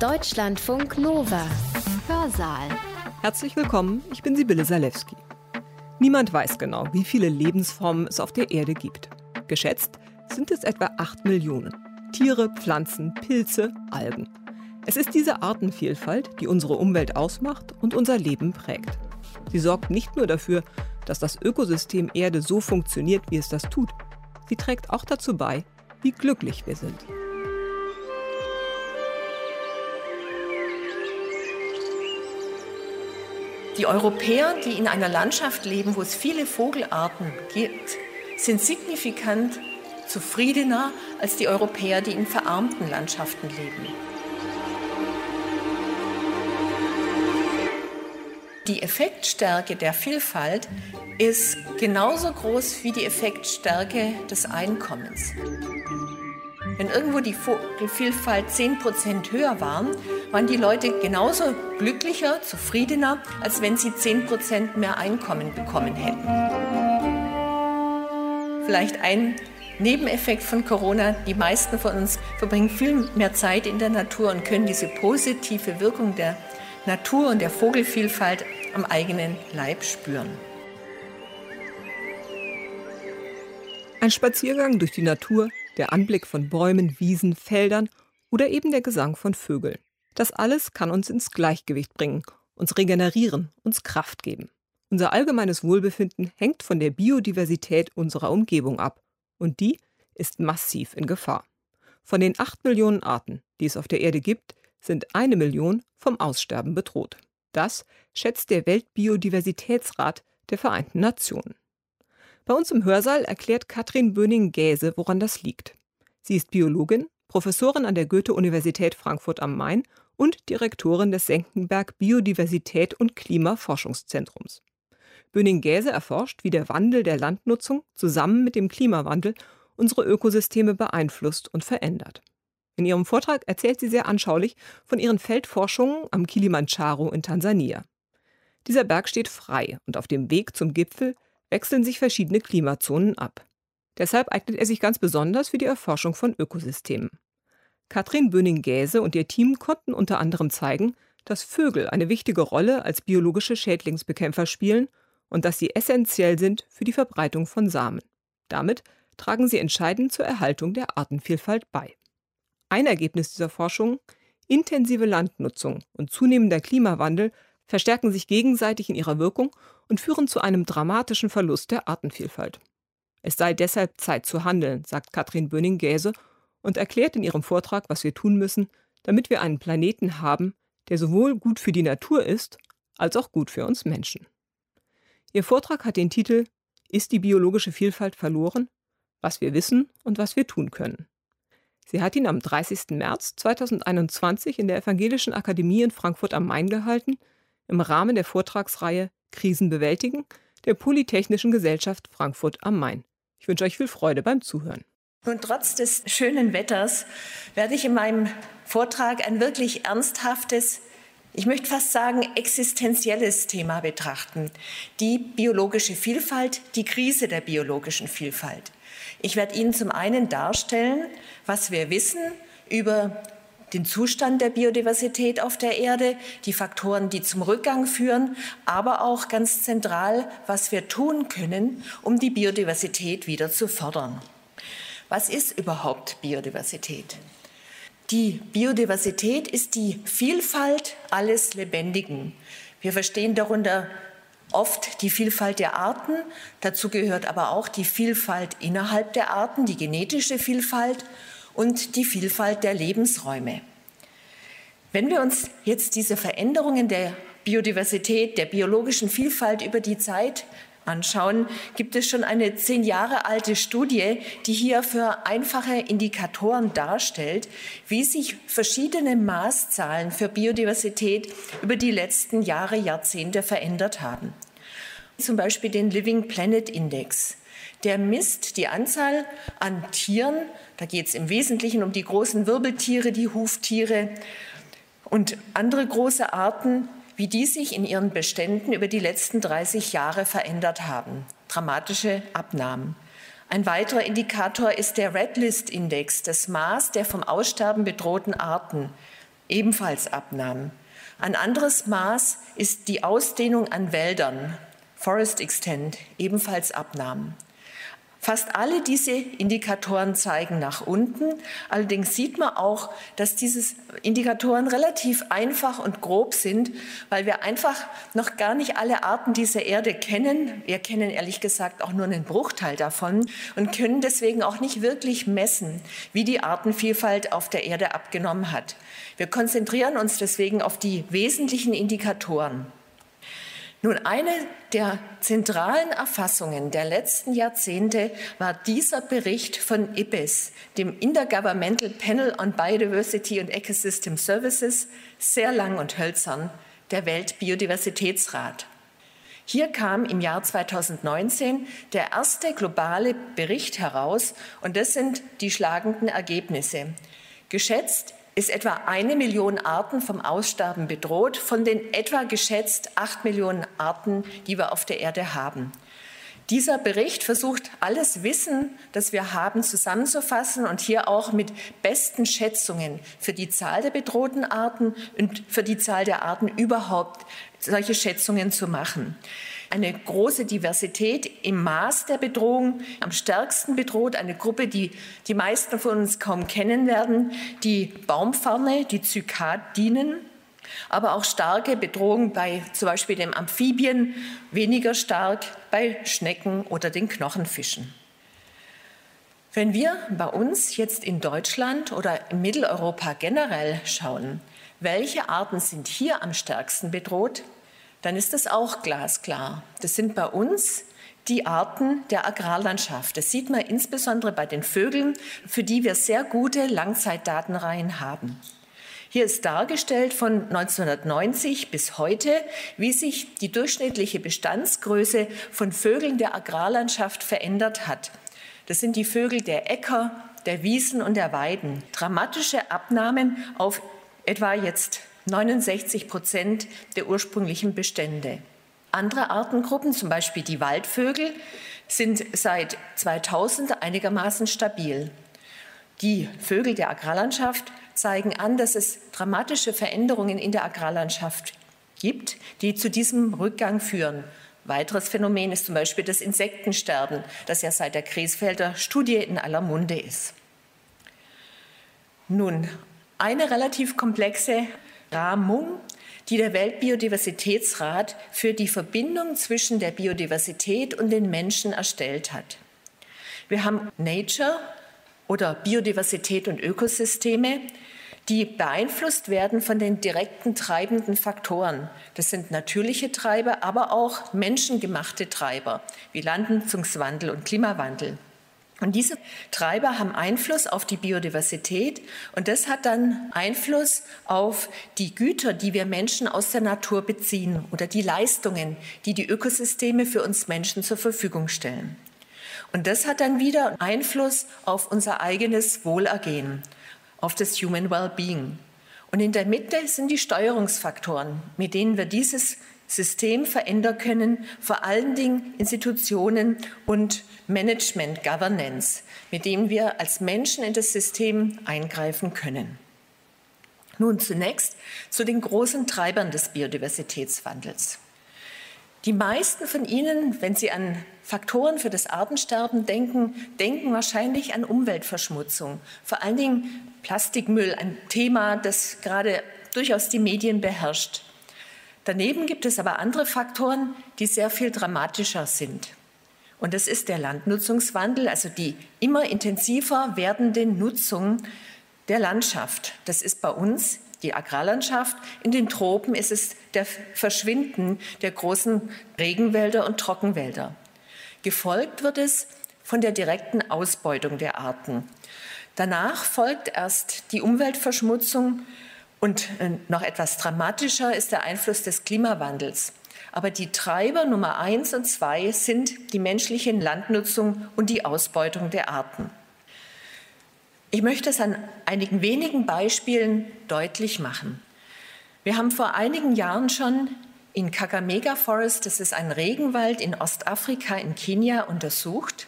Deutschlandfunk Nova. Hörsaal. Herzlich willkommen, ich bin Sibylle Salewski. Niemand weiß genau, wie viele Lebensformen es auf der Erde gibt. Geschätzt sind es etwa 8 Millionen. Tiere, Pflanzen, Pilze, Algen. Es ist diese Artenvielfalt, die unsere Umwelt ausmacht und unser Leben prägt. Sie sorgt nicht nur dafür, dass das Ökosystem Erde so funktioniert, wie es das tut. Sie trägt auch dazu bei, wie glücklich wir sind. Die Europäer, die in einer Landschaft leben, wo es viele Vogelarten gibt, sind signifikant zufriedener als die Europäer, die in verarmten Landschaften leben. Die Effektstärke der Vielfalt ist genauso groß wie die Effektstärke des Einkommens. Wenn irgendwo die Vogelvielfalt 10% höher waren, waren die Leute genauso glücklicher, zufriedener, als wenn sie 10% mehr Einkommen bekommen hätten. Vielleicht ein Nebeneffekt von Corona, die meisten von uns verbringen viel mehr Zeit in der Natur und können diese positive Wirkung der Natur und der Vogelvielfalt am eigenen Leib spüren. Ein Spaziergang durch die Natur, der Anblick von Bäumen, Wiesen, Feldern oder eben der Gesang von Vögeln. Das alles kann uns ins Gleichgewicht bringen, uns regenerieren, uns Kraft geben. Unser allgemeines Wohlbefinden hängt von der Biodiversität unserer Umgebung ab. Und die ist massiv in Gefahr. Von den acht Millionen Arten, die es auf der Erde gibt, sind eine Million vom Aussterben bedroht. Das schätzt der Weltbiodiversitätsrat der Vereinten Nationen. Bei uns im Hörsaal erklärt Katrin Böning-Gäse, woran das liegt. Sie ist Biologin, Professorin an der Goethe-Universität Frankfurt am Main und Direktorin des Senckenberg Biodiversität und Klimaforschungszentrums. Böning-Gäse erforscht, wie der Wandel der Landnutzung zusammen mit dem Klimawandel unsere Ökosysteme beeinflusst und verändert. In ihrem Vortrag erzählt sie sehr anschaulich von ihren Feldforschungen am Kilimanjaro in Tansania. Dieser Berg steht frei und auf dem Weg zum Gipfel wechseln sich verschiedene Klimazonen ab. Deshalb eignet er sich ganz besonders für die Erforschung von Ökosystemen. Katrin Böning-Gäse und ihr Team konnten unter anderem zeigen, dass Vögel eine wichtige Rolle als biologische Schädlingsbekämpfer spielen und dass sie essentiell sind für die Verbreitung von Samen. Damit tragen sie entscheidend zur Erhaltung der Artenvielfalt bei. Ein Ergebnis dieser Forschung, intensive Landnutzung und zunehmender Klimawandel verstärken sich gegenseitig in ihrer Wirkung und führen zu einem dramatischen Verlust der Artenvielfalt. Es sei deshalb Zeit zu handeln, sagt Katrin Böning-Gäse und erklärt in ihrem Vortrag, was wir tun müssen, damit wir einen Planeten haben, der sowohl gut für die Natur ist, als auch gut für uns Menschen. Ihr Vortrag hat den Titel Ist die biologische Vielfalt verloren? Was wir wissen und was wir tun können. Sie hat ihn am 30. März 2021 in der Evangelischen Akademie in Frankfurt am Main gehalten, im Rahmen der Vortragsreihe Krisen bewältigen der Polytechnischen Gesellschaft Frankfurt am Main. Ich wünsche euch viel Freude beim Zuhören. Und trotz des schönen Wetters werde ich in meinem Vortrag ein wirklich ernsthaftes, ich möchte fast sagen existenzielles Thema betrachten. Die biologische Vielfalt, die Krise der biologischen Vielfalt. Ich werde Ihnen zum einen darstellen, was wir wissen über den Zustand der Biodiversität auf der Erde, die Faktoren, die zum Rückgang führen, aber auch ganz zentral, was wir tun können, um die Biodiversität wieder zu fördern. Was ist überhaupt Biodiversität? Die Biodiversität ist die Vielfalt alles Lebendigen. Wir verstehen darunter oft die Vielfalt der Arten. Dazu gehört aber auch die Vielfalt innerhalb der Arten, die genetische Vielfalt und die Vielfalt der Lebensräume. Wenn wir uns jetzt diese Veränderungen der Biodiversität, der biologischen Vielfalt über die Zeit anschauen, gibt es schon eine zehn Jahre alte Studie, die hier für einfache Indikatoren darstellt, wie sich verschiedene Maßzahlen für Biodiversität über die letzten Jahre, Jahrzehnte verändert haben. Zum Beispiel den Living Planet Index. Der misst die Anzahl an Tieren, da geht es im Wesentlichen um die großen Wirbeltiere, die Huftiere und andere große Arten, wie die sich in ihren Beständen über die letzten 30 Jahre verändert haben. Dramatische Abnahmen. Ein weiterer Indikator ist der Red List Index, das Maß der vom Aussterben bedrohten Arten. ebenfalls abnahm. Ein anderes Maß ist die Ausdehnung an Wäldern, Forest Extent, ebenfalls abnahm. Fast alle diese Indikatoren zeigen nach unten. Allerdings sieht man auch, dass diese Indikatoren relativ einfach und grob sind, weil wir einfach noch gar nicht alle Arten dieser Erde kennen. Wir kennen ehrlich gesagt auch nur einen Bruchteil davon und können deswegen auch nicht wirklich messen, wie die Artenvielfalt auf der Erde abgenommen hat. Wir konzentrieren uns deswegen auf die wesentlichen Indikatoren. Nun, eine der zentralen Erfassungen der letzten Jahrzehnte war dieser Bericht von IPBES, dem Intergovernmental Panel on Biodiversity and Ecosystem Services, sehr lang und hölzern, der Weltbiodiversitätsrat. Hier kam im Jahr 2019 der erste globale Bericht heraus und das sind die schlagenden Ergebnisse. Geschätzt ist etwa eine Million Arten vom Aussterben bedroht, von den etwa geschätzt acht Millionen Arten, die wir auf der Erde haben. Dieser Bericht versucht, alles Wissen, das wir haben, zusammenzufassen und hier auch mit besten Schätzungen für die Zahl der bedrohten Arten und für die Zahl der Arten überhaupt solche Schätzungen zu machen eine große Diversität im Maß der Bedrohung, am stärksten bedroht, eine Gruppe, die die meisten von uns kaum kennen werden, die Baumfarne, die Zykadinen, aber auch starke Bedrohung bei zum Beispiel dem Amphibien, weniger stark bei Schnecken oder den Knochenfischen. Wenn wir bei uns jetzt in Deutschland oder in Mitteleuropa generell schauen, welche Arten sind hier am stärksten bedroht, dann ist das auch glasklar. Das sind bei uns die Arten der Agrarlandschaft. Das sieht man insbesondere bei den Vögeln, für die wir sehr gute Langzeitdatenreihen haben. Hier ist dargestellt von 1990 bis heute, wie sich die durchschnittliche Bestandsgröße von Vögeln der Agrarlandschaft verändert hat. Das sind die Vögel der Äcker, der Wiesen und der Weiden. Dramatische Abnahmen auf etwa jetzt 69 Prozent der ursprünglichen Bestände. Andere Artengruppen, zum Beispiel die Waldvögel, sind seit 2000 einigermaßen stabil. Die Vögel der Agrarlandschaft zeigen an, dass es dramatische Veränderungen in der Agrarlandschaft gibt, die zu diesem Rückgang führen. Weiteres Phänomen ist zum Beispiel das Insektensterben, das ja seit der Griesfelder Studie in aller Munde ist. Nun, eine relativ komplexe Rahmung, die der Weltbiodiversitätsrat für die Verbindung zwischen der Biodiversität und den Menschen erstellt hat. Wir haben Nature oder Biodiversität und Ökosysteme, die beeinflusst werden von den direkten treibenden Faktoren. Das sind natürliche Treiber, aber auch menschengemachte Treiber wie Landnutzungswandel und Klimawandel. Und diese Treiber haben Einfluss auf die Biodiversität und das hat dann Einfluss auf die Güter, die wir Menschen aus der Natur beziehen oder die Leistungen, die die Ökosysteme für uns Menschen zur Verfügung stellen. Und das hat dann wieder Einfluss auf unser eigenes Wohlergehen, auf das Human Well-Being. Und in der Mitte sind die Steuerungsfaktoren, mit denen wir dieses System verändern können, vor allen Dingen Institutionen und Management, Governance, mit dem wir als Menschen in das System eingreifen können. Nun zunächst zu den großen Treibern des Biodiversitätswandels. Die meisten von Ihnen, wenn Sie an Faktoren für das Artensterben denken, denken wahrscheinlich an Umweltverschmutzung, vor allen Dingen Plastikmüll, ein Thema, das gerade durchaus die Medien beherrscht. Daneben gibt es aber andere Faktoren, die sehr viel dramatischer sind. Und das ist der Landnutzungswandel, also die immer intensiver werdende Nutzung der Landschaft. Das ist bei uns die Agrarlandschaft. In den Tropen ist es der Verschwinden der großen Regenwälder und Trockenwälder. Gefolgt wird es von der direkten Ausbeutung der Arten. Danach folgt erst die Umweltverschmutzung und äh, noch etwas dramatischer ist der Einfluss des Klimawandels. Aber die Treiber Nummer eins und zwei sind die menschliche Landnutzung und die Ausbeutung der Arten. Ich möchte es an einigen wenigen Beispielen deutlich machen. Wir haben vor einigen Jahren schon in Kakamega Forest, das ist ein Regenwald in Ostafrika, in Kenia, untersucht,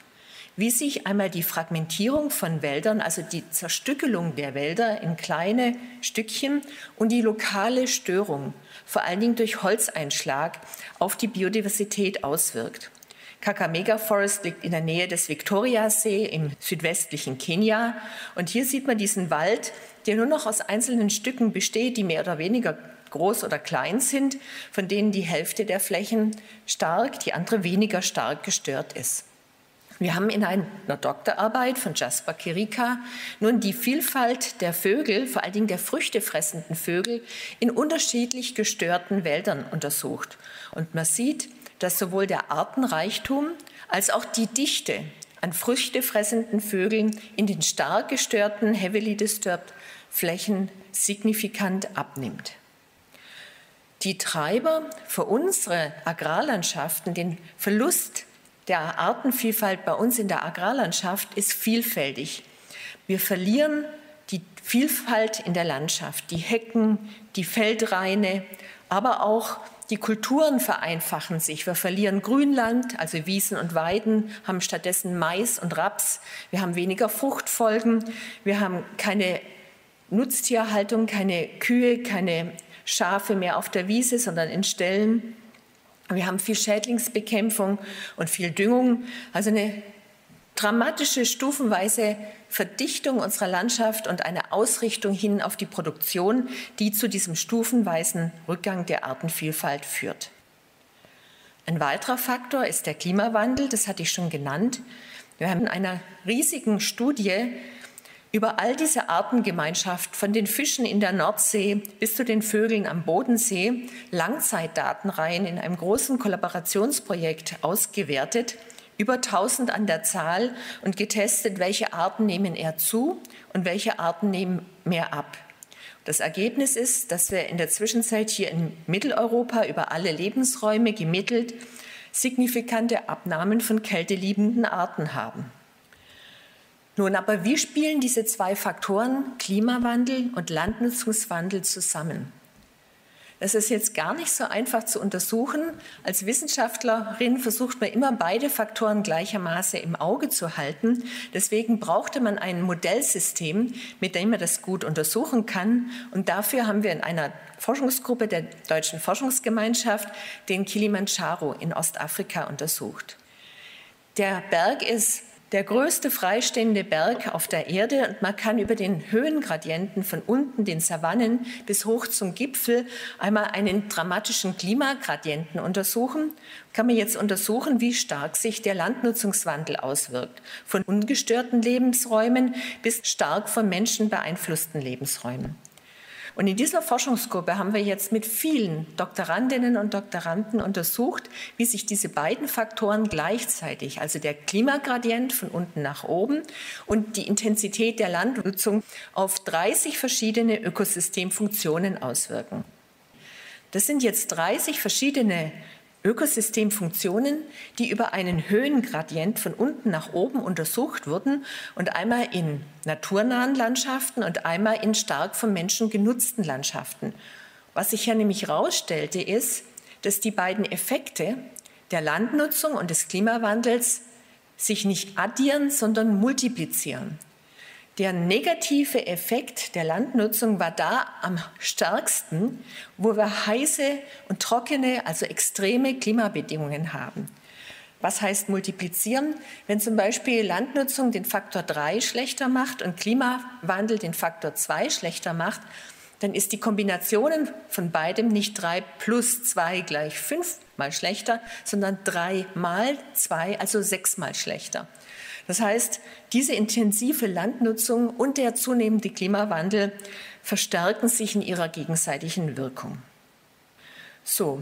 wie sich einmal die Fragmentierung von Wäldern, also die Zerstückelung der Wälder in kleine Stückchen und die lokale Störung, vor allen Dingen durch Holzeinschlag, auf die Biodiversität auswirkt. Kakamega Forest liegt in der Nähe des Victoriasee im südwestlichen Kenia. Und hier sieht man diesen Wald, der nur noch aus einzelnen Stücken besteht, die mehr oder weniger groß oder klein sind, von denen die Hälfte der Flächen stark, die andere weniger stark gestört ist. Wir haben in einer Doktorarbeit von Jasper Kirika nun die Vielfalt der Vögel, vor allen Dingen der früchtefressenden Vögel, in unterschiedlich gestörten Wäldern untersucht. Und man sieht, dass sowohl der Artenreichtum als auch die Dichte an früchtefressenden Vögeln in den stark gestörten, heavily disturbed Flächen signifikant abnimmt. Die Treiber für unsere Agrarlandschaften, den Verlust der Artenvielfalt bei uns in der Agrarlandschaft ist vielfältig. Wir verlieren die Vielfalt in der Landschaft, die Hecken, die Feldraine, aber auch die Kulturen vereinfachen sich. Wir verlieren Grünland, also Wiesen und Weiden, haben stattdessen Mais und Raps. Wir haben weniger Fruchtfolgen. Wir haben keine Nutztierhaltung, keine Kühe, keine Schafe mehr auf der Wiese, sondern in Ställen. Wir haben viel Schädlingsbekämpfung und viel Düngung. Also eine dramatische stufenweise Verdichtung unserer Landschaft und eine Ausrichtung hin auf die Produktion, die zu diesem stufenweisen Rückgang der Artenvielfalt führt. Ein weiterer Faktor ist der Klimawandel, das hatte ich schon genannt. Wir haben in einer riesigen Studie über all diese Artengemeinschaft, von den Fischen in der Nordsee bis zu den Vögeln am Bodensee, Langzeitdatenreihen in einem großen Kollaborationsprojekt ausgewertet, über 1000 an der Zahl und getestet, welche Arten nehmen eher zu und welche Arten nehmen mehr ab. Das Ergebnis ist, dass wir in der Zwischenzeit hier in Mitteleuropa über alle Lebensräume gemittelt signifikante Abnahmen von kälteliebenden Arten haben. Nun aber, wie spielen diese zwei Faktoren Klimawandel und Landnutzungswandel zusammen? Das ist jetzt gar nicht so einfach zu untersuchen. Als Wissenschaftlerin versucht man immer beide Faktoren gleichermaßen im Auge zu halten. Deswegen brauchte man ein Modellsystem, mit dem man das gut untersuchen kann. Und dafür haben wir in einer Forschungsgruppe der Deutschen Forschungsgemeinschaft den Kilimanjaro in Ostafrika untersucht. Der Berg ist der größte freistehende Berg auf der Erde und man kann über den Höhengradienten von unten, den Savannen, bis hoch zum Gipfel einmal einen dramatischen Klimagradienten untersuchen. Kann man jetzt untersuchen, wie stark sich der Landnutzungswandel auswirkt. Von ungestörten Lebensräumen bis stark von Menschen beeinflussten Lebensräumen. Und in dieser Forschungsgruppe haben wir jetzt mit vielen Doktorandinnen und Doktoranden untersucht, wie sich diese beiden Faktoren gleichzeitig, also der Klimagradient von unten nach oben und die Intensität der Landnutzung, auf 30 verschiedene Ökosystemfunktionen auswirken. Das sind jetzt 30 verschiedene Ökosystemfunktionen, die über einen Höhengradient von unten nach oben untersucht wurden und einmal in naturnahen Landschaften und einmal in stark vom Menschen genutzten Landschaften. Was sich ja nämlich herausstellte, ist, dass die beiden Effekte der Landnutzung und des Klimawandels sich nicht addieren, sondern multiplizieren. Der negative Effekt der Landnutzung war da am stärksten, wo wir heiße und trockene, also extreme Klimabedingungen haben. Was heißt multiplizieren? Wenn zum Beispiel Landnutzung den Faktor 3 schlechter macht und Klimawandel den Faktor 2 schlechter macht, dann ist die Kombination von beidem nicht 3 plus 2 gleich 5 mal schlechter, sondern 3 mal 2, also 6 mal schlechter. Das heißt, diese intensive Landnutzung und der zunehmende Klimawandel verstärken sich in ihrer gegenseitigen Wirkung. So,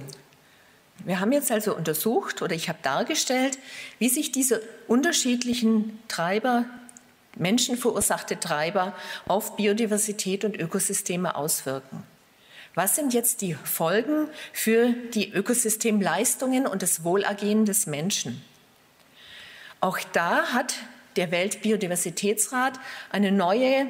wir haben jetzt also untersucht oder ich habe dargestellt, wie sich diese unterschiedlichen Treiber, menschenverursachte Treiber auf Biodiversität und Ökosysteme auswirken. Was sind jetzt die Folgen für die Ökosystemleistungen und das Wohlergehen des Menschen? Auch da hat der Weltbiodiversitätsrat eine neue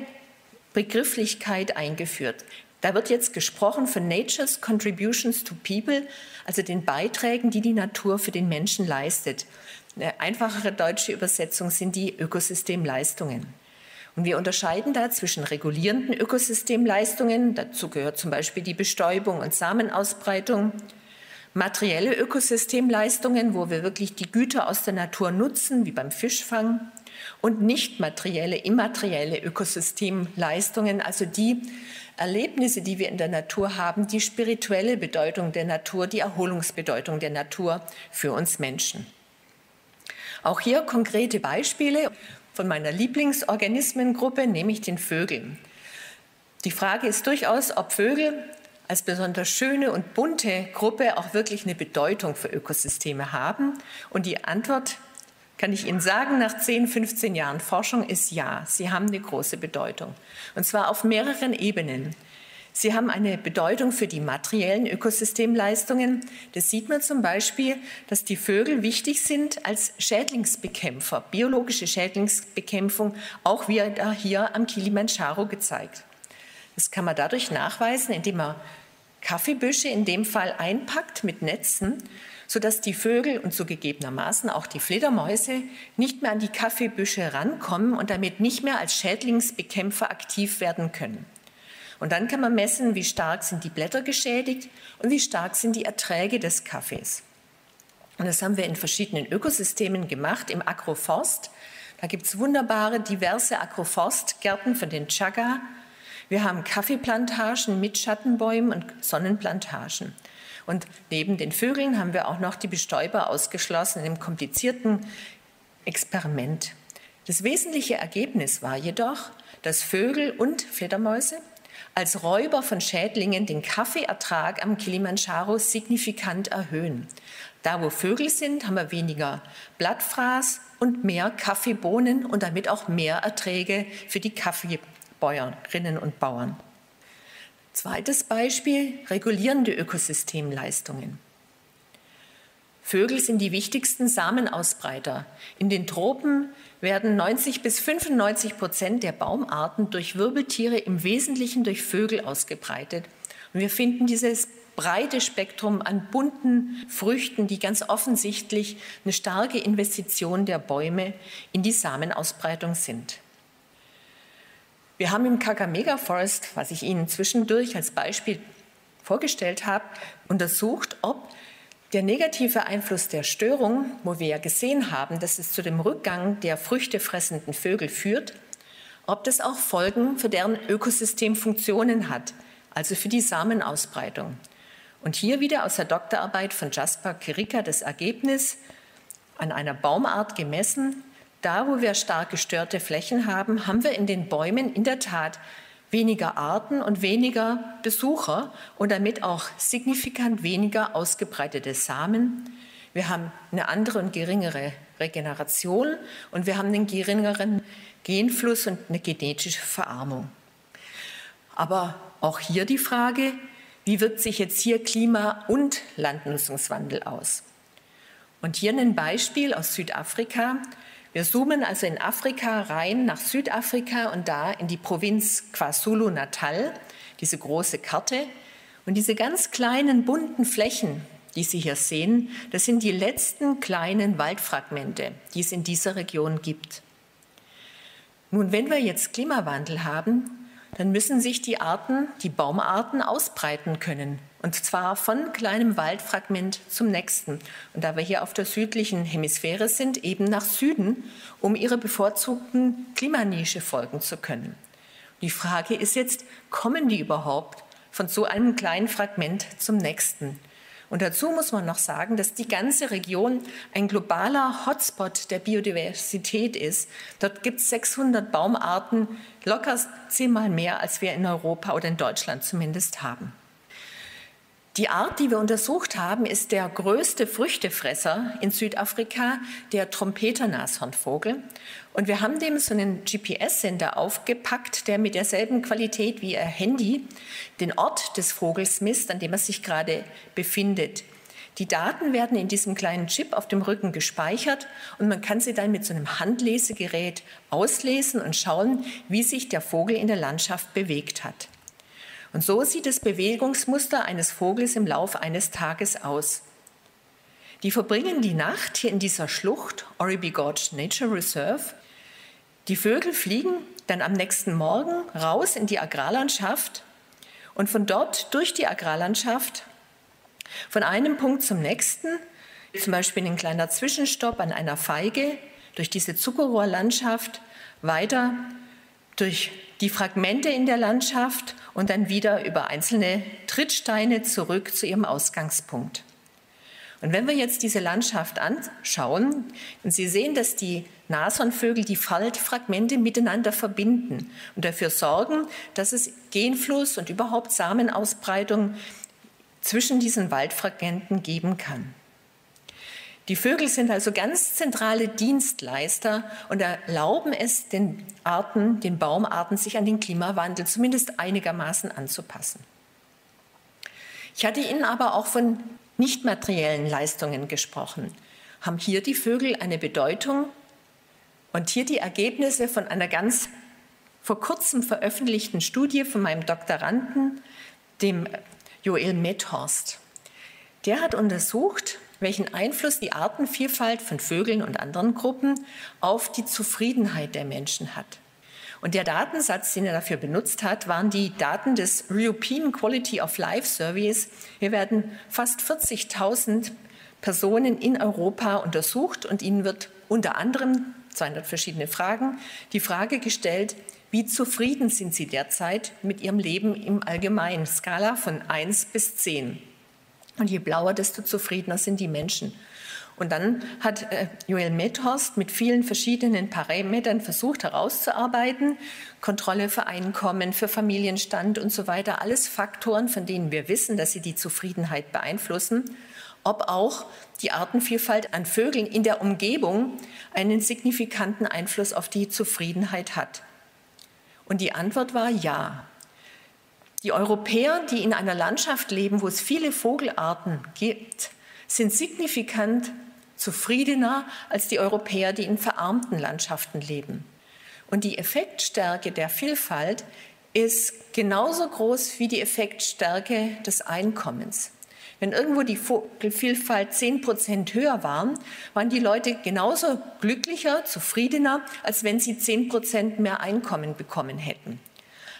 Begrifflichkeit eingeführt. Da wird jetzt gesprochen von Nature's Contributions to People, also den Beiträgen, die die Natur für den Menschen leistet. Eine einfachere deutsche Übersetzung sind die Ökosystemleistungen. Und wir unterscheiden da zwischen regulierenden Ökosystemleistungen, dazu gehört zum Beispiel die Bestäubung und Samenausbreitung, materielle Ökosystemleistungen, wo wir wirklich die Güter aus der Natur nutzen, wie beim Fischfang, und nicht materielle, immaterielle Ökosystemleistungen, also die Erlebnisse, die wir in der Natur haben, die spirituelle Bedeutung der Natur, die Erholungsbedeutung der Natur für uns Menschen. Auch hier konkrete Beispiele von meiner Lieblingsorganismengruppe, nämlich den Vögeln. Die Frage ist durchaus, ob Vögel als besonders schöne und bunte Gruppe auch wirklich eine Bedeutung für Ökosysteme haben. Und die Antwort kann ich Ihnen sagen, nach 10, 15 Jahren Forschung ist ja, sie haben eine große Bedeutung. Und zwar auf mehreren Ebenen. Sie haben eine Bedeutung für die materiellen Ökosystemleistungen. Das sieht man zum Beispiel, dass die Vögel wichtig sind als Schädlingsbekämpfer, biologische Schädlingsbekämpfung, auch wieder hier am Kilimanjaro gezeigt. Das kann man dadurch nachweisen, indem man Kaffeebüsche in dem Fall einpackt mit Netzen sodass die Vögel und so gegebenermaßen auch die Fledermäuse nicht mehr an die Kaffeebüsche rankommen und damit nicht mehr als Schädlingsbekämpfer aktiv werden können. Und dann kann man messen, wie stark sind die Blätter geschädigt und wie stark sind die Erträge des Kaffees. Und das haben wir in verschiedenen Ökosystemen gemacht, im Agroforst. Da gibt es wunderbare, diverse Agroforstgärten von den Chaga. Wir haben Kaffeeplantagen mit Schattenbäumen und Sonnenplantagen. Und neben den Vögeln haben wir auch noch die Bestäuber ausgeschlossen in einem komplizierten Experiment. Das wesentliche Ergebnis war jedoch, dass Vögel und Fledermäuse als Räuber von Schädlingen den Kaffeeertrag am Kilimanjaro signifikant erhöhen. Da, wo Vögel sind, haben wir weniger Blattfraß und mehr Kaffeebohnen und damit auch mehr Erträge für die Kaffeebäuerinnen und Bauern. Zweites Beispiel, regulierende Ökosystemleistungen. Vögel sind die wichtigsten Samenausbreiter. In den Tropen werden 90 bis 95 Prozent der Baumarten durch Wirbeltiere, im Wesentlichen durch Vögel ausgebreitet. Und wir finden dieses breite Spektrum an bunten Früchten, die ganz offensichtlich eine starke Investition der Bäume in die Samenausbreitung sind. Wir haben im Kakamega Forest, was ich Ihnen zwischendurch als Beispiel vorgestellt habe, untersucht, ob der negative Einfluss der Störung, wo wir ja gesehen haben, dass es zu dem Rückgang der früchtefressenden Vögel führt, ob das auch Folgen für deren Ökosystemfunktionen hat, also für die Samenausbreitung. Und hier wieder aus der Doktorarbeit von Jasper Kirika das Ergebnis an einer Baumart gemessen, da, wo wir stark gestörte Flächen haben, haben wir in den Bäumen in der Tat weniger Arten und weniger Besucher und damit auch signifikant weniger ausgebreitete Samen. Wir haben eine andere und geringere Regeneration und wir haben einen geringeren Genfluss und eine genetische Verarmung. Aber auch hier die Frage, wie wirkt sich jetzt hier Klima- und Landnutzungswandel aus? Und hier ein Beispiel aus Südafrika. Wir zoomen also in Afrika rein nach Südafrika und da in die Provinz KwaZulu-Natal, diese große Karte. Und diese ganz kleinen bunten Flächen, die Sie hier sehen, das sind die letzten kleinen Waldfragmente, die es in dieser Region gibt. Nun, wenn wir jetzt Klimawandel haben, dann müssen sich die Arten, die Baumarten ausbreiten können. Und zwar von kleinem Waldfragment zum nächsten. Und da wir hier auf der südlichen Hemisphäre sind, eben nach Süden, um ihre bevorzugten Klimanische folgen zu können. Die Frage ist jetzt, kommen die überhaupt von so einem kleinen Fragment zum nächsten? Und dazu muss man noch sagen, dass die ganze Region ein globaler Hotspot der Biodiversität ist. Dort gibt es 600 Baumarten, locker zehnmal mehr, als wir in Europa oder in Deutschland zumindest haben. Die Art, die wir untersucht haben, ist der größte Früchtefresser in Südafrika, der Trompeternashornvogel. Und wir haben dem so einen GPS-Sender aufgepackt, der mit derselben Qualität wie Ihr Handy den Ort des Vogels misst, an dem er sich gerade befindet. Die Daten werden in diesem kleinen Chip auf dem Rücken gespeichert und man kann sie dann mit so einem Handlesegerät auslesen und schauen, wie sich der Vogel in der Landschaft bewegt hat. Und so sieht das Bewegungsmuster eines Vogels im Laufe eines Tages aus. Die verbringen die Nacht hier in dieser Schlucht, Oribi Gorge Nature Reserve. Die Vögel fliegen dann am nächsten Morgen raus in die Agrarlandschaft und von dort durch die Agrarlandschaft von einem Punkt zum nächsten, zum Beispiel ein kleiner Zwischenstopp an einer Feige, durch diese Zuckerrohrlandschaft, weiter durch die Fragmente in der Landschaft und dann wieder über einzelne Trittsteine zurück zu ihrem Ausgangspunkt. Und wenn wir jetzt diese Landschaft anschauen, und Sie sehen, dass die Nashornvögel die Faltfragmente miteinander verbinden und dafür sorgen, dass es Genfluss und überhaupt Samenausbreitung zwischen diesen Waldfragmenten geben kann. Die Vögel sind also ganz zentrale Dienstleister und erlauben es den Arten, den Baumarten, sich an den Klimawandel zumindest einigermaßen anzupassen. Ich hatte Ihnen aber auch von nicht materiellen Leistungen gesprochen. Haben hier die Vögel eine Bedeutung? Und hier die Ergebnisse von einer ganz vor kurzem veröffentlichten Studie von meinem Doktoranden, dem Joel Methorst. Der hat untersucht, welchen Einfluss die Artenvielfalt von Vögeln und anderen Gruppen auf die Zufriedenheit der Menschen hat. Und der Datensatz, den er dafür benutzt hat, waren die Daten des European Quality of Life Surveys. Hier werden fast 40.000 Personen in Europa untersucht und ihnen wird unter anderem 200 verschiedene Fragen die Frage gestellt, wie zufrieden sind sie derzeit mit ihrem Leben im Allgemeinen? Skala von 1 bis 10. Und je blauer, desto zufriedener sind die Menschen. Und dann hat äh, Joel Methorst mit vielen verschiedenen Parametern versucht herauszuarbeiten, Kontrolle für Einkommen, für Familienstand und so weiter, alles Faktoren, von denen wir wissen, dass sie die Zufriedenheit beeinflussen, ob auch die Artenvielfalt an Vögeln in der Umgebung einen signifikanten Einfluss auf die Zufriedenheit hat. Und die Antwort war ja. Die Europäer, die in einer Landschaft leben, wo es viele Vogelarten gibt, sind signifikant zufriedener als die Europäer, die in verarmten Landschaften leben. Und die Effektstärke der Vielfalt ist genauso groß wie die Effektstärke des Einkommens. Wenn irgendwo die Vogelvielfalt 10 Prozent höher war, waren die Leute genauso glücklicher, zufriedener, als wenn sie 10 Prozent mehr Einkommen bekommen hätten.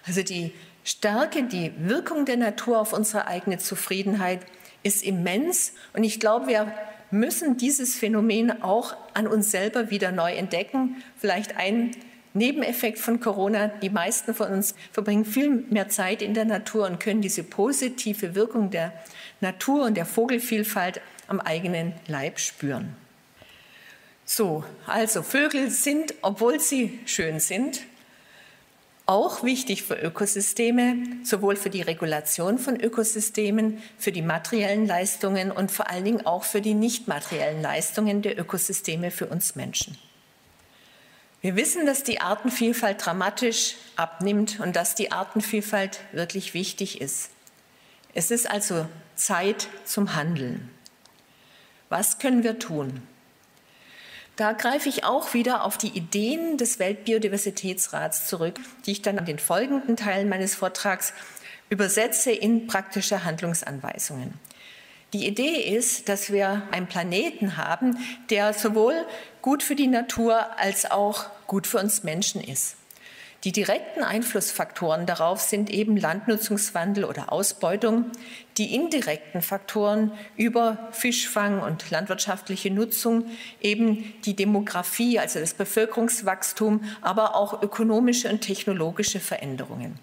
Also die Stärke, die Wirkung der Natur auf unsere eigene Zufriedenheit ist immens. Und ich glaube, wir müssen dieses Phänomen auch an uns selber wieder neu entdecken. Vielleicht ein Nebeneffekt von Corona. Die meisten von uns verbringen viel mehr Zeit in der Natur und können diese positive Wirkung der Natur und der Vogelvielfalt am eigenen Leib spüren. So, also Vögel sind, obwohl sie schön sind, auch wichtig für Ökosysteme, sowohl für die Regulation von Ökosystemen, für die materiellen Leistungen und vor allen Dingen auch für die nicht materiellen Leistungen der Ökosysteme für uns Menschen. Wir wissen, dass die Artenvielfalt dramatisch abnimmt und dass die Artenvielfalt wirklich wichtig ist. Es ist also Zeit zum Handeln. Was können wir tun? Da greife ich auch wieder auf die Ideen des Weltbiodiversitätsrats zurück, die ich dann an den folgenden Teilen meines Vortrags übersetze in praktische Handlungsanweisungen. Die Idee ist, dass wir einen Planeten haben, der sowohl gut für die Natur als auch gut für uns Menschen ist. Die direkten Einflussfaktoren darauf sind eben Landnutzungswandel oder Ausbeutung, die indirekten Faktoren über Fischfang und landwirtschaftliche Nutzung, eben die Demografie, also das Bevölkerungswachstum, aber auch ökonomische und technologische Veränderungen.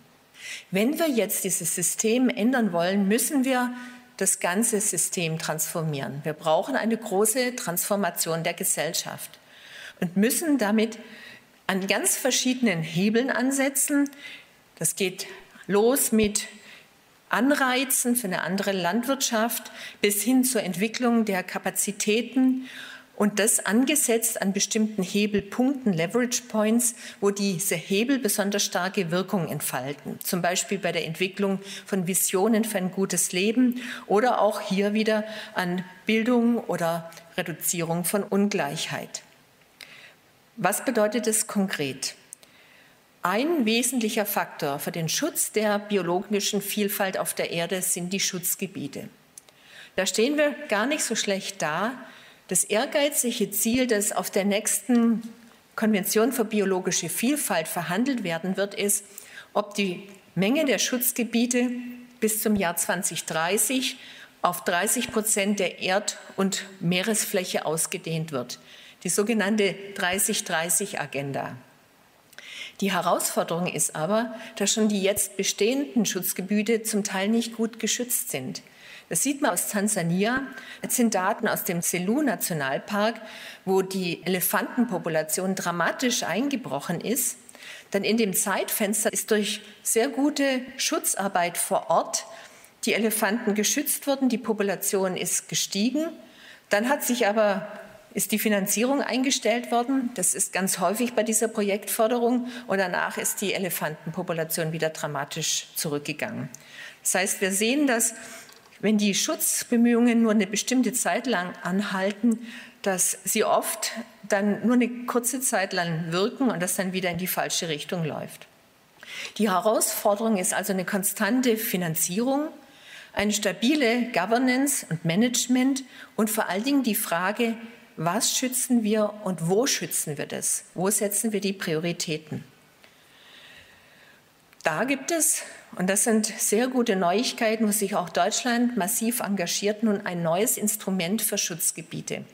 Wenn wir jetzt dieses System ändern wollen, müssen wir das ganze System transformieren. Wir brauchen eine große Transformation der Gesellschaft und müssen damit an ganz verschiedenen Hebeln ansetzen. Das geht los mit Anreizen für eine andere Landwirtschaft bis hin zur Entwicklung der Kapazitäten und das angesetzt an bestimmten Hebelpunkten, Leverage Points, wo diese Hebel besonders starke Wirkung entfalten. Zum Beispiel bei der Entwicklung von Visionen für ein gutes Leben oder auch hier wieder an Bildung oder Reduzierung von Ungleichheit. Was bedeutet es konkret? Ein wesentlicher Faktor für den Schutz der biologischen Vielfalt auf der Erde sind die Schutzgebiete. Da stehen wir gar nicht so schlecht da. Das ehrgeizige Ziel, das auf der nächsten Konvention für biologische Vielfalt verhandelt werden wird, ist, ob die Menge der Schutzgebiete bis zum Jahr 2030 auf 30 Prozent der Erd- und Meeresfläche ausgedehnt wird. Die sogenannte 30-30-Agenda. Die Herausforderung ist aber, dass schon die jetzt bestehenden Schutzgebiete zum Teil nicht gut geschützt sind. Das sieht man aus Tansania. Jetzt sind Daten aus dem Selous-Nationalpark, wo die Elefantenpopulation dramatisch eingebrochen ist. Dann in dem Zeitfenster ist durch sehr gute Schutzarbeit vor Ort die Elefanten geschützt worden, die Population ist gestiegen. Dann hat sich aber ist die Finanzierung eingestellt worden. Das ist ganz häufig bei dieser Projektförderung. Und danach ist die Elefantenpopulation wieder dramatisch zurückgegangen. Das heißt, wir sehen, dass wenn die Schutzbemühungen nur eine bestimmte Zeit lang anhalten, dass sie oft dann nur eine kurze Zeit lang wirken und das dann wieder in die falsche Richtung läuft. Die Herausforderung ist also eine konstante Finanzierung, eine stabile Governance und Management und vor allen Dingen die Frage, was schützen wir und wo schützen wir das? Wo setzen wir die Prioritäten? Da gibt es, und das sind sehr gute Neuigkeiten, wo sich auch Deutschland massiv engagiert, nun ein neues Instrument für Schutzgebiete.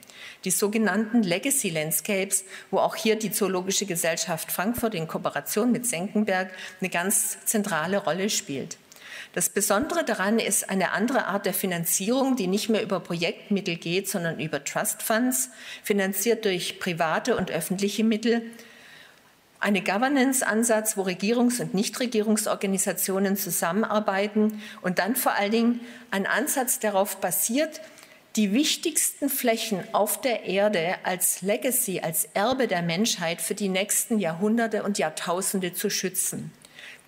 Die sogenannten Legacy Landscapes, wo auch hier die Zoologische Gesellschaft Frankfurt in Kooperation mit Senckenberg eine ganz zentrale Rolle spielt. Das Besondere daran ist eine andere Art der Finanzierung, die nicht mehr über Projektmittel geht, sondern über Trust Funds, finanziert durch private und öffentliche Mittel. Eine Governance-Ansatz, wo Regierungs- und Nichtregierungsorganisationen zusammenarbeiten und dann vor allen Dingen ein Ansatz darauf basiert, die wichtigsten Flächen auf der Erde als Legacy, als Erbe der Menschheit für die nächsten Jahrhunderte und Jahrtausende zu schützen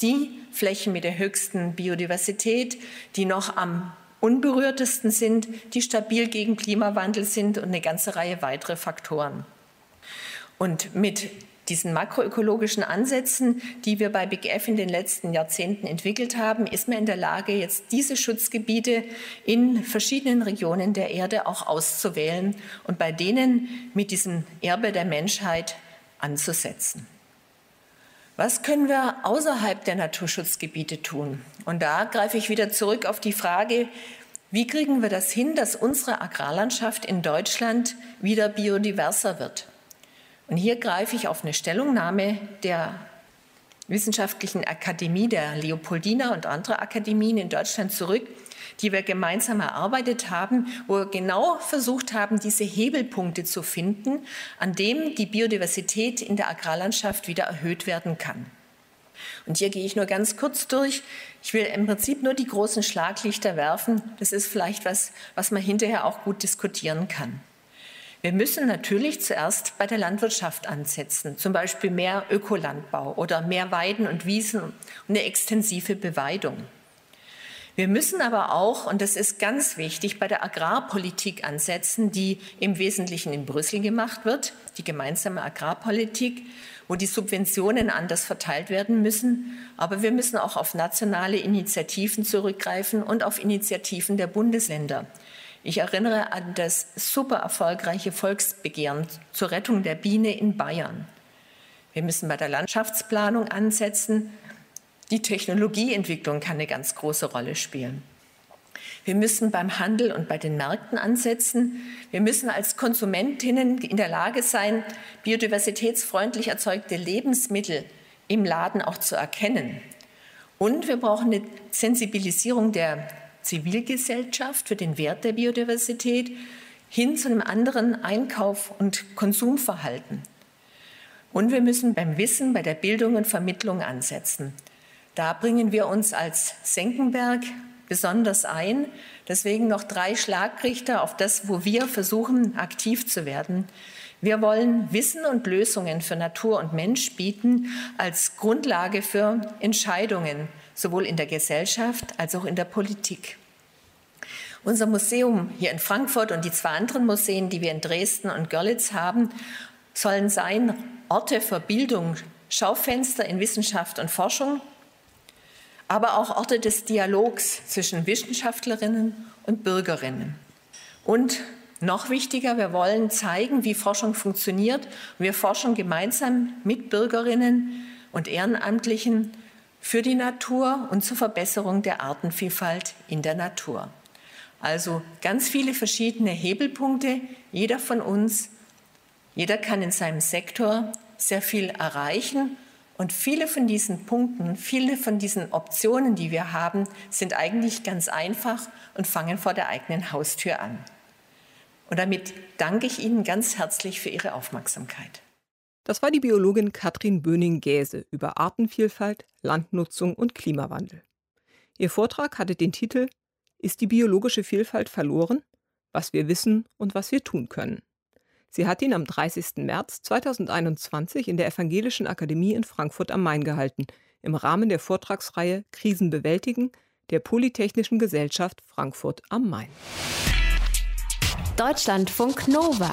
die Flächen mit der höchsten Biodiversität, die noch am unberührtesten sind, die stabil gegen Klimawandel sind und eine ganze Reihe weitere Faktoren. Und mit diesen makroökologischen Ansätzen, die wir bei BGF in den letzten Jahrzehnten entwickelt haben, ist man in der Lage, jetzt diese Schutzgebiete in verschiedenen Regionen der Erde auch auszuwählen und bei denen mit diesem Erbe der Menschheit anzusetzen. Was können wir außerhalb der Naturschutzgebiete tun? Und da greife ich wieder zurück auf die Frage, wie kriegen wir das hin, dass unsere Agrarlandschaft in Deutschland wieder biodiverser wird? Und hier greife ich auf eine Stellungnahme der Wissenschaftlichen Akademie der Leopoldina und anderer Akademien in Deutschland zurück, die wir gemeinsam erarbeitet haben, wo wir genau versucht haben, diese Hebelpunkte zu finden, an dem die Biodiversität in der Agrarlandschaft wieder erhöht werden kann. Und hier gehe ich nur ganz kurz durch. Ich will im Prinzip nur die großen Schlaglichter werfen. Das ist vielleicht was, was man hinterher auch gut diskutieren kann. Wir müssen natürlich zuerst bei der Landwirtschaft ansetzen, zum Beispiel mehr Ökolandbau oder mehr Weiden und Wiesen und eine extensive Beweidung. Wir müssen aber auch, und das ist ganz wichtig, bei der Agrarpolitik ansetzen, die im Wesentlichen in Brüssel gemacht wird, die gemeinsame Agrarpolitik, wo die Subventionen anders verteilt werden müssen. Aber wir müssen auch auf nationale Initiativen zurückgreifen und auf Initiativen der Bundesländer. Ich erinnere an das super erfolgreiche Volksbegehren zur Rettung der Biene in Bayern. Wir müssen bei der Landschaftsplanung ansetzen die Technologieentwicklung kann eine ganz große Rolle spielen. Wir müssen beim Handel und bei den Märkten ansetzen. Wir müssen als Konsumentinnen in der Lage sein, biodiversitätsfreundlich erzeugte Lebensmittel im Laden auch zu erkennen. Und wir brauchen eine Sensibilisierung der Zivilgesellschaft für den Wert der Biodiversität hin zu einem anderen Einkauf- und Konsumverhalten. Und wir müssen beim Wissen, bei der Bildung und Vermittlung ansetzen. Da bringen wir uns als Senckenberg besonders ein. Deswegen noch drei Schlagrichter auf das, wo wir versuchen, aktiv zu werden. Wir wollen Wissen und Lösungen für Natur und Mensch bieten als Grundlage für Entscheidungen, sowohl in der Gesellschaft als auch in der Politik. Unser Museum hier in Frankfurt und die zwei anderen Museen, die wir in Dresden und Görlitz haben, sollen sein Orte für Bildung, Schaufenster in Wissenschaft und Forschung, aber auch Orte des Dialogs zwischen Wissenschaftlerinnen und Bürgerinnen. Und noch wichtiger, wir wollen zeigen, wie Forschung funktioniert. Wir forschen gemeinsam mit Bürgerinnen und Ehrenamtlichen für die Natur und zur Verbesserung der Artenvielfalt in der Natur. Also ganz viele verschiedene Hebelpunkte. Jeder von uns, jeder kann in seinem Sektor sehr viel erreichen. Und viele von diesen Punkten, viele von diesen Optionen, die wir haben, sind eigentlich ganz einfach und fangen vor der eigenen Haustür an. Und damit danke ich Ihnen ganz herzlich für Ihre Aufmerksamkeit. Das war die Biologin Katrin Böning-Gäse über Artenvielfalt, Landnutzung und Klimawandel. Ihr Vortrag hatte den Titel Ist die biologische Vielfalt verloren? Was wir wissen und was wir tun können. Sie hat ihn am 30. März 2021 in der Evangelischen Akademie in Frankfurt am Main gehalten, im Rahmen der Vortragsreihe Krisen bewältigen der Polytechnischen Gesellschaft Frankfurt am Main. Deutschlandfunk Nova.